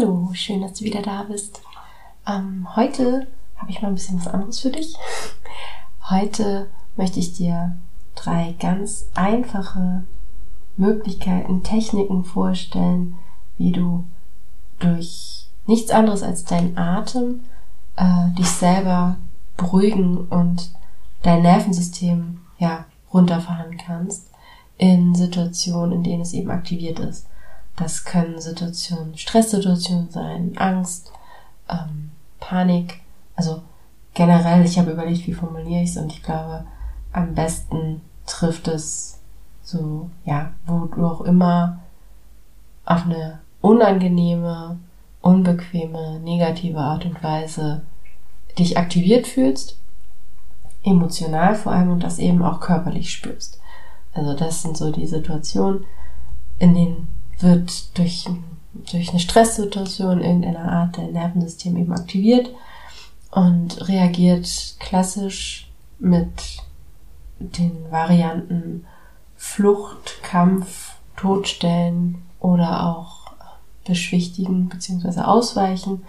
Hallo, schön, dass du wieder da bist. Ähm, heute habe ich mal ein bisschen was anderes für dich. Heute möchte ich dir drei ganz einfache Möglichkeiten, Techniken vorstellen, wie du durch nichts anderes als deinen Atem äh, dich selber beruhigen und dein Nervensystem ja runterfahren kannst in Situationen, in denen es eben aktiviert ist. Das können Situationen, Stresssituationen sein, Angst, ähm, Panik. Also generell, ich habe überlegt, wie formuliere ich es und ich glaube, am besten trifft es so, ja, wo du auch immer auf eine unangenehme, unbequeme, negative Art und Weise dich aktiviert fühlst, emotional vor allem und das eben auch körperlich spürst. Also das sind so die Situationen, in denen wird durch, durch eine Stresssituation irgendeiner Art der Nervensystem eben aktiviert und reagiert klassisch mit den Varianten Flucht, Kampf, Todstellen oder auch beschwichtigen bzw. ausweichen.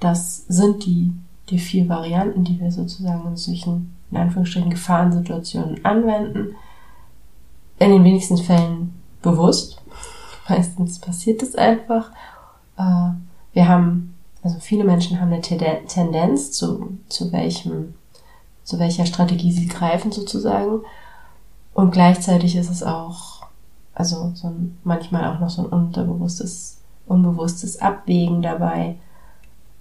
Das sind die, die vier Varianten, die wir sozusagen in solchen, in Anführungsstrichen, Gefahrensituationen anwenden. In den wenigsten Fällen bewusst. Meistens passiert es einfach. Äh, wir haben, also viele Menschen haben eine Tendenz zu, zu welchem, zu welcher Strategie sie greifen sozusagen. Und gleichzeitig ist es auch, also so ein, manchmal auch noch so ein unterbewusstes, unbewusstes Abwägen dabei.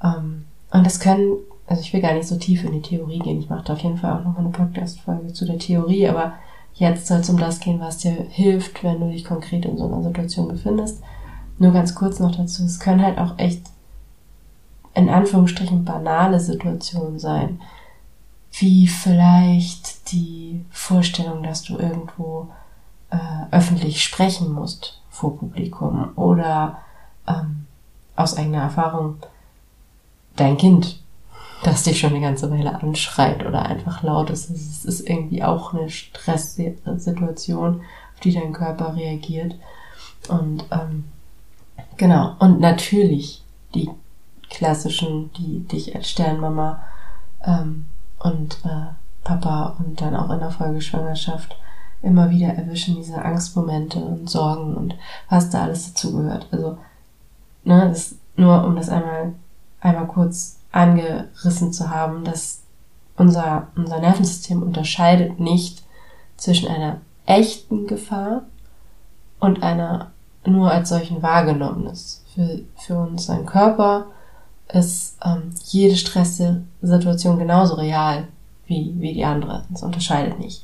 Ähm, und das können, also ich will gar nicht so tief in die Theorie gehen. Ich mache da auf jeden Fall auch noch eine Podcast-Folge zu der Theorie, aber Jetzt soll es um das gehen, was dir hilft, wenn du dich konkret in so einer Situation befindest. Nur ganz kurz noch dazu, es können halt auch echt in Anführungsstrichen banale Situationen sein, wie vielleicht die Vorstellung, dass du irgendwo äh, öffentlich sprechen musst vor Publikum oder ähm, aus eigener Erfahrung dein Kind das dich schon eine ganze Weile anschreit oder einfach laut ist. Es ist irgendwie auch eine Stresssituation, auf die dein Körper reagiert. Und ähm, genau, und natürlich die klassischen, die dich als Sternmama ähm, und äh, Papa und dann auch in der Folgeschwangerschaft immer wieder erwischen, diese Angstmomente und Sorgen und was da alles dazugehört. Also, ne, das nur um das einmal, einmal kurz angerissen zu haben, dass unser, unser Nervensystem unterscheidet nicht zwischen einer echten Gefahr und einer nur als solchen wahrgenommenes. Für, für unseren Körper ist ähm, jede Stresssituation genauso real wie, wie die andere. Es unterscheidet nicht.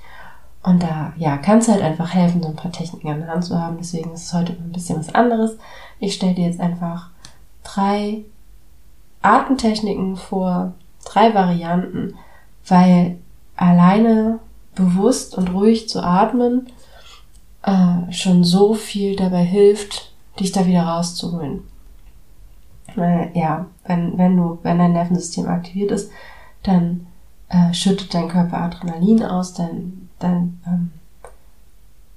Und da, ja, kann es halt einfach helfen, so ein paar Techniken an der Hand zu haben. Deswegen ist es heute ein bisschen was anderes. Ich stelle dir jetzt einfach drei Atemtechniken vor, drei Varianten, weil alleine bewusst und ruhig zu atmen äh, schon so viel dabei hilft, dich da wieder rauszuholen. Weil, ja, wenn, wenn du, wenn dein Nervensystem aktiviert ist, dann äh, schüttet dein Körper Adrenalin aus, dein, dein, ähm,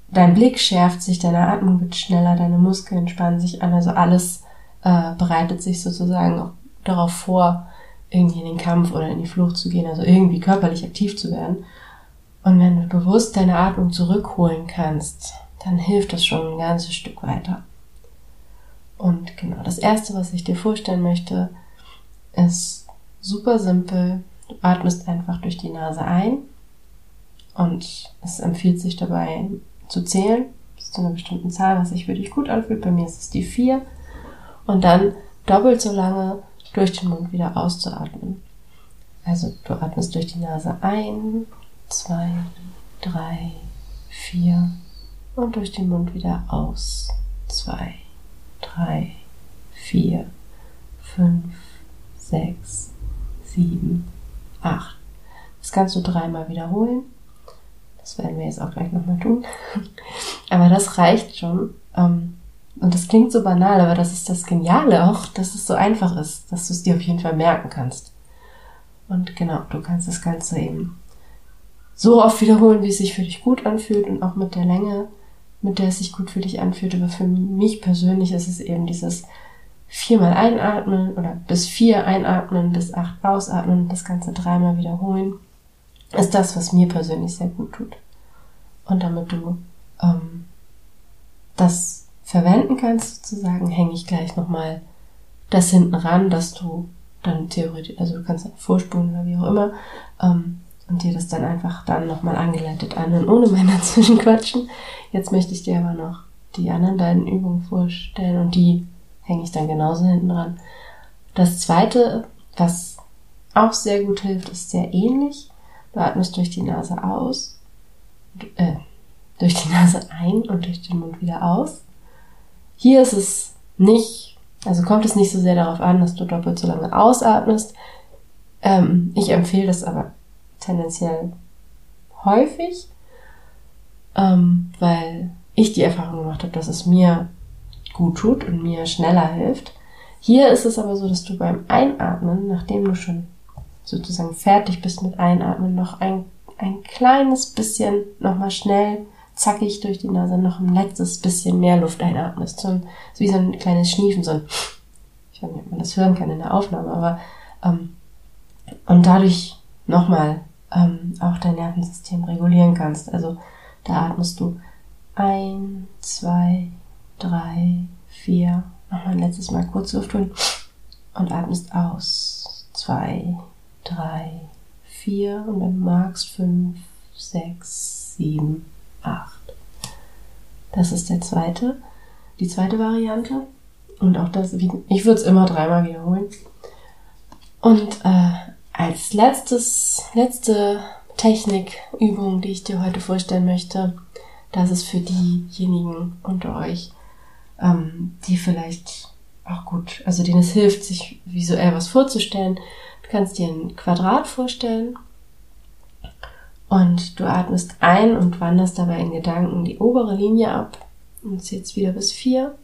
dein Blick schärft sich, deine Atmung wird schneller, deine Muskeln spannen sich an, also alles äh, bereitet sich sozusagen darauf vor, irgendwie in den Kampf oder in die Flucht zu gehen, also irgendwie körperlich aktiv zu werden. Und wenn du bewusst deine Atmung zurückholen kannst, dann hilft das schon ein ganzes Stück weiter. Und genau, das erste, was ich dir vorstellen möchte, ist super simpel. Du atmest einfach durch die Nase ein und es empfiehlt sich dabei zu zählen bis zu einer bestimmten Zahl, was sich für dich gut anfühlt. Bei mir ist es die vier. Und dann doppelt so lange durch den Mund wieder auszuatmen. Also du atmest durch die Nase ein, zwei, drei, vier und durch den Mund wieder aus. Zwei, drei, vier, fünf, sechs, sieben, acht. Das kannst du dreimal wiederholen. Das werden wir jetzt auch gleich nochmal tun. Aber das reicht schon. Ähm, und das klingt so banal, aber das ist das Geniale auch, dass es so einfach ist, dass du es dir auf jeden Fall merken kannst. Und genau, du kannst das Ganze eben so oft wiederholen, wie es sich für dich gut anfühlt und auch mit der Länge, mit der es sich gut für dich anfühlt. Aber für mich persönlich ist es eben dieses viermal einatmen oder bis vier einatmen, bis acht ausatmen, das Ganze dreimal wiederholen, ist das, was mir persönlich sehr gut tut. Und damit du ähm, das verwenden kannst, sozusagen, hänge ich gleich nochmal das hinten ran, dass du dann theoretisch, also du kannst dann vorspulen oder wie auch immer, ähm, und dir das dann einfach dann nochmal angeleitet anhören, ohne mein Dazwischenquatschen. Jetzt möchte ich dir aber noch die anderen beiden Übungen vorstellen und die hänge ich dann genauso hinten dran. Das zweite, was auch sehr gut hilft, ist sehr ähnlich. Du atmest durch die Nase aus, äh, durch die Nase ein und durch den Mund wieder aus. Hier ist es nicht, also kommt es nicht so sehr darauf an, dass du doppelt so lange ausatmest. Ähm, ich empfehle das aber tendenziell häufig, ähm, weil ich die Erfahrung gemacht habe, dass es mir gut tut und mir schneller hilft. Hier ist es aber so, dass du beim Einatmen, nachdem du schon sozusagen fertig bist mit Einatmen, noch ein, ein kleines bisschen nochmal schnell zackig durch die Nase noch ein letztes bisschen mehr Luft einatmest. So, so wie so ein kleines Schniefen, so ein, ich weiß nicht, ob man das hören kann in der Aufnahme, aber ähm, und dadurch nochmal ähm, auch dein Nervensystem regulieren kannst. Also da atmest du ein, zwei, drei, vier, nochmal ein letztes Mal kurz Luft holen und atmest aus. Zwei, drei, vier und du magst fünf, sechs, sieben, 8. Das ist der zweite, die zweite Variante. Und auch das, ich würde es immer dreimal wiederholen. Und äh, als letztes, letzte Technikübung, die ich dir heute vorstellen möchte, das ist für diejenigen unter euch, ähm, die vielleicht auch gut, also denen es hilft, sich visuell was vorzustellen. Du kannst dir ein Quadrat vorstellen und du atmest ein und wanderst dabei in Gedanken die obere Linie ab und zählst wieder bis vier.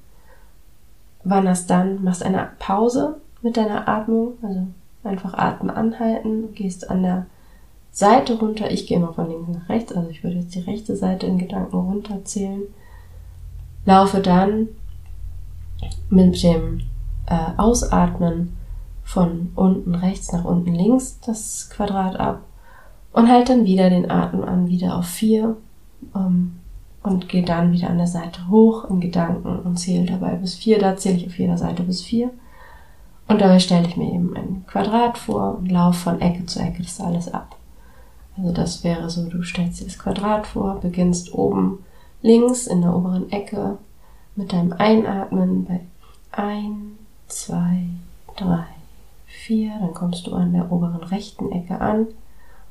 Wanderst dann, machst eine Pause mit deiner Atmung, also einfach Atmen anhalten, gehst an der Seite runter. Ich gehe immer von links nach rechts, also ich würde jetzt die rechte Seite in Gedanken runterzählen. Laufe dann mit dem äh, Ausatmen von unten rechts nach unten links das Quadrat ab und halt dann wieder den Atem an, wieder auf vier ähm, und gehe dann wieder an der Seite hoch in Gedanken und zähle dabei bis vier. Da zähle ich auf jeder Seite bis vier. Und dabei stelle ich mir eben ein Quadrat vor und laufe von Ecke zu Ecke das alles ab. Also das wäre so, du stellst dir das Quadrat vor, beginnst oben links in der oberen Ecke mit deinem Einatmen bei ein, zwei, drei, vier. Dann kommst du an der oberen rechten Ecke an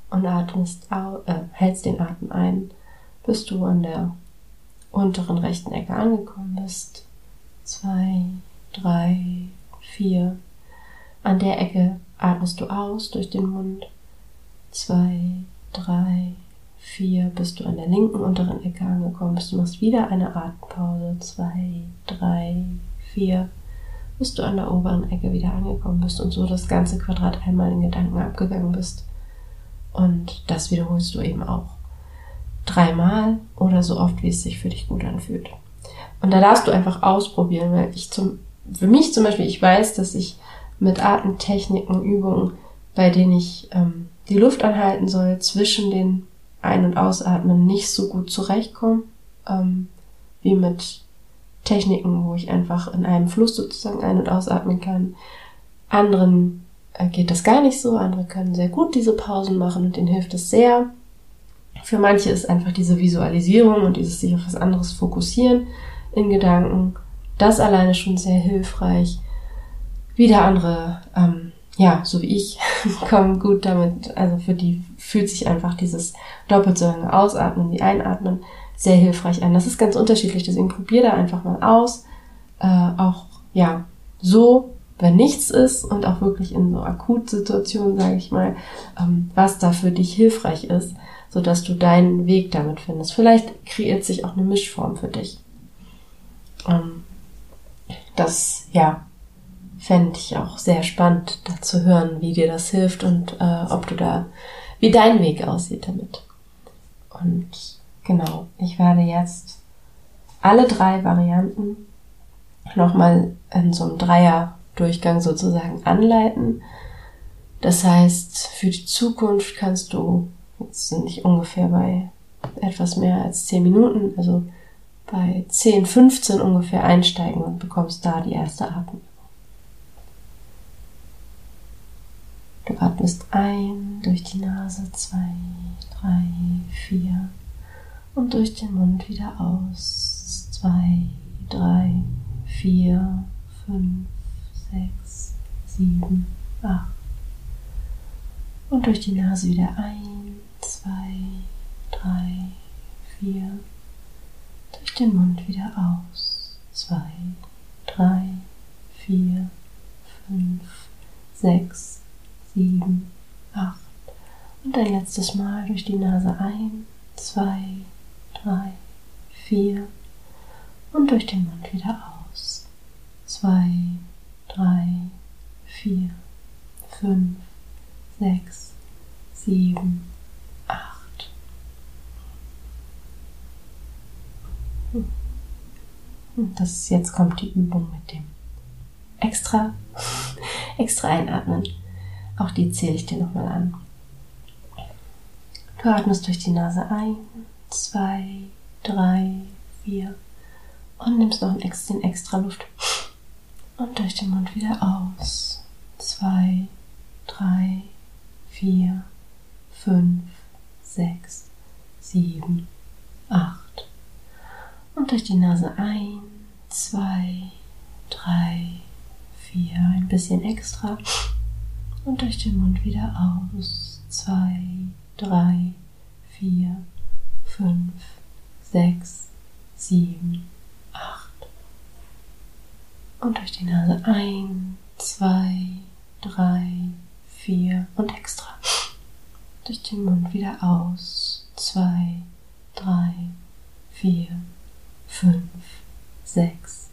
und atmest äh, hältst den Atem ein, bis du an der unteren rechten Ecke angekommen bist. Zwei, drei, vier. An der Ecke atmest du aus durch den Mund. Zwei, drei, vier, bis du an der linken unteren Ecke angekommen bist. Du machst wieder eine Atempause. Zwei, drei, vier, bis du an der oberen Ecke wieder angekommen bist und so das ganze Quadrat einmal in Gedanken abgegangen bist. Und das wiederholst du eben auch. Dreimal oder so oft, wie es sich für dich gut anfühlt. Und da darfst du einfach ausprobieren, weil ich zum, für mich zum Beispiel, ich weiß, dass ich mit Atemtechniken, Übungen, bei denen ich ähm, die Luft anhalten soll, zwischen den Ein- und Ausatmen nicht so gut zurechtkomme, ähm, wie mit Techniken, wo ich einfach in einem Fluss sozusagen ein- und ausatmen kann. Anderen geht das gar nicht so. Andere können sehr gut diese Pausen machen und denen hilft es sehr. Für manche ist einfach diese Visualisierung und dieses sich auf was anderes fokussieren in Gedanken, das alleine schon sehr hilfreich. Wieder andere, ähm, ja, so wie ich, kommen gut damit. Also für die fühlt sich einfach dieses doppelt so lange Ausatmen wie Einatmen sehr hilfreich an. Das ist ganz unterschiedlich, deswegen probier da einfach mal aus. Äh, auch ja so, wenn nichts ist und auch wirklich in so Akutsituationen, sage ich mal, ähm, was da für dich hilfreich ist, so dass du deinen Weg damit findest. Vielleicht kreiert sich auch eine Mischform für dich. Ähm, das ja fände ich auch sehr spannend, da zu hören, wie dir das hilft und äh, ob du da, wie dein Weg aussieht damit. Und genau, ich werde jetzt alle drei Varianten nochmal in so einem Dreier-Durchgang sozusagen anleiten. Das heißt, für die Zukunft kannst du, jetzt sind ich ungefähr bei etwas mehr als zehn Minuten, also bei 10, 15 ungefähr einsteigen und bekommst da die erste Atmung. Du atmest ein durch die Nase zwei, drei, vier und durch den Mund wieder aus. Zwei, drei, vier, fünf, sechs, sieben, acht. Und durch die Nase wieder ein, zwei, drei, vier. Durch den Mund wieder aus. Zwei, drei, vier, fünf, sechs, sieben, acht. Und ein letztes Mal durch die Nase ein, zwei, drei, vier. Und durch den Mund wieder aus. Zwei, drei, vier, fünf, sechs, sieben, acht. Und das jetzt kommt die Übung mit dem extra, extra einatmen. Auch die zähle ich dir nochmal an. Du atmest durch die Nase ein, zwei, drei, vier und nimmst noch ein bisschen extra Luft. Und durch den Mund wieder aus. Zwei, drei, vier, fünf, sechs, sieben, acht. Und durch die Nase ein, zwei, drei, vier, ein bisschen extra und durch den Mund wieder aus. Zwei, drei, vier, fünf, sechs, sieben, acht. Und durch die Nase ein, zwei, drei, vier und extra. Durch den Mund wieder aus. Zwei, drei, vier, fünf, sechs,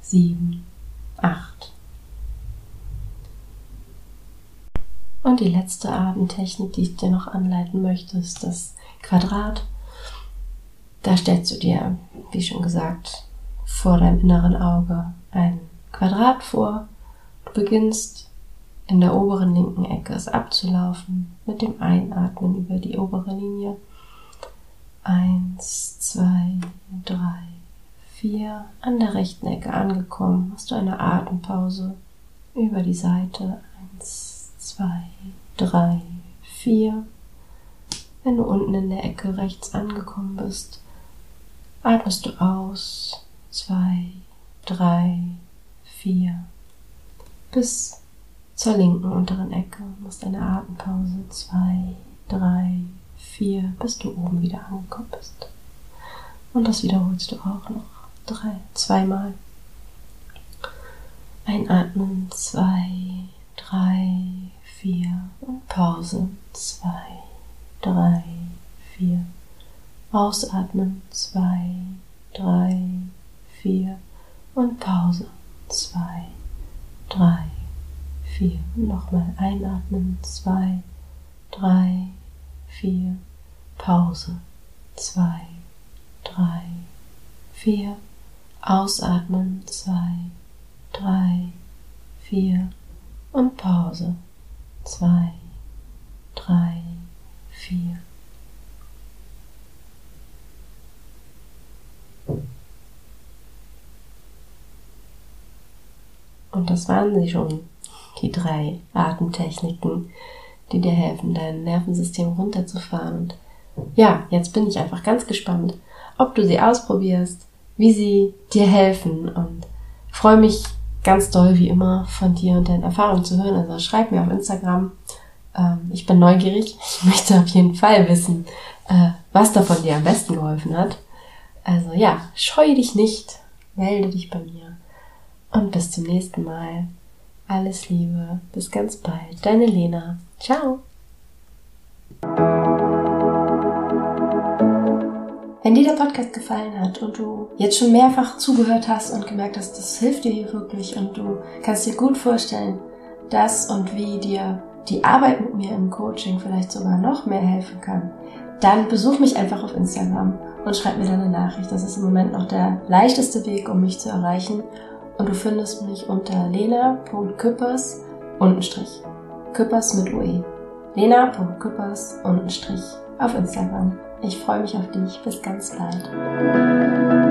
sieben, acht. Und die letzte Atemtechnik, die ich dir noch anleiten möchte, ist das Quadrat. Da stellst du dir, wie schon gesagt, vor deinem inneren Auge ein Quadrat vor. Du beginnst in der oberen linken Ecke es abzulaufen mit dem Einatmen über die obere Linie. Eins, zwei, drei, vier. An der rechten Ecke angekommen, hast du eine Atempause über die Seite. Eins, zwei, drei, vier. Wenn du unten in der Ecke rechts angekommen bist, atmest du aus. Zwei, drei, vier. Bis zur linken unteren Ecke. Machst eine Atempause. Zwei, drei, vier, bis du oben wieder angekommen bist. Und das wiederholst du auch noch drei, zweimal. Einatmen, zwei, drei, vier und Pause. Zwei, drei, vier. Ausatmen. Zwei, drei, vier und Pause. Zwei, drei, vier. Nochmal einatmen. Zwei, drei, vier. Pause. Zwei, drei, vier. Ausatmen. Zwei, drei, vier und Pause zwei, drei, vier. Und das waren sie schon, die drei Atemtechniken, die dir helfen, dein Nervensystem runterzufahren. Und ja, jetzt bin ich einfach ganz gespannt, ob du sie ausprobierst, wie sie dir helfen und freue mich ganz doll wie immer von dir und deinen Erfahrungen zu hören. Also schreib mir auf Instagram. Ähm, ich bin neugierig. Ich möchte auf jeden Fall wissen, äh, was davon dir am besten geholfen hat. Also ja, scheue dich nicht, melde dich bei mir und bis zum nächsten Mal. Alles Liebe, bis ganz bald. Deine Lena. Ciao. Wenn dir der Podcast gefallen hat und du jetzt schon mehrfach zugehört hast und gemerkt hast, das hilft dir hier wirklich und du kannst dir gut vorstellen, dass und wie dir die Arbeit mit mir im Coaching vielleicht sogar noch mehr helfen kann, dann besuch mich einfach auf Instagram und schreib mir deine Nachricht. Das ist im Moment noch der leichteste Weg, um mich zu erreichen. Und du findest mich unter lena.küppers untenstrich. Küppers mit UE. lena.küppers untenstrich auf Instagram. Ich freue mich auf dich. Bis ganz bald.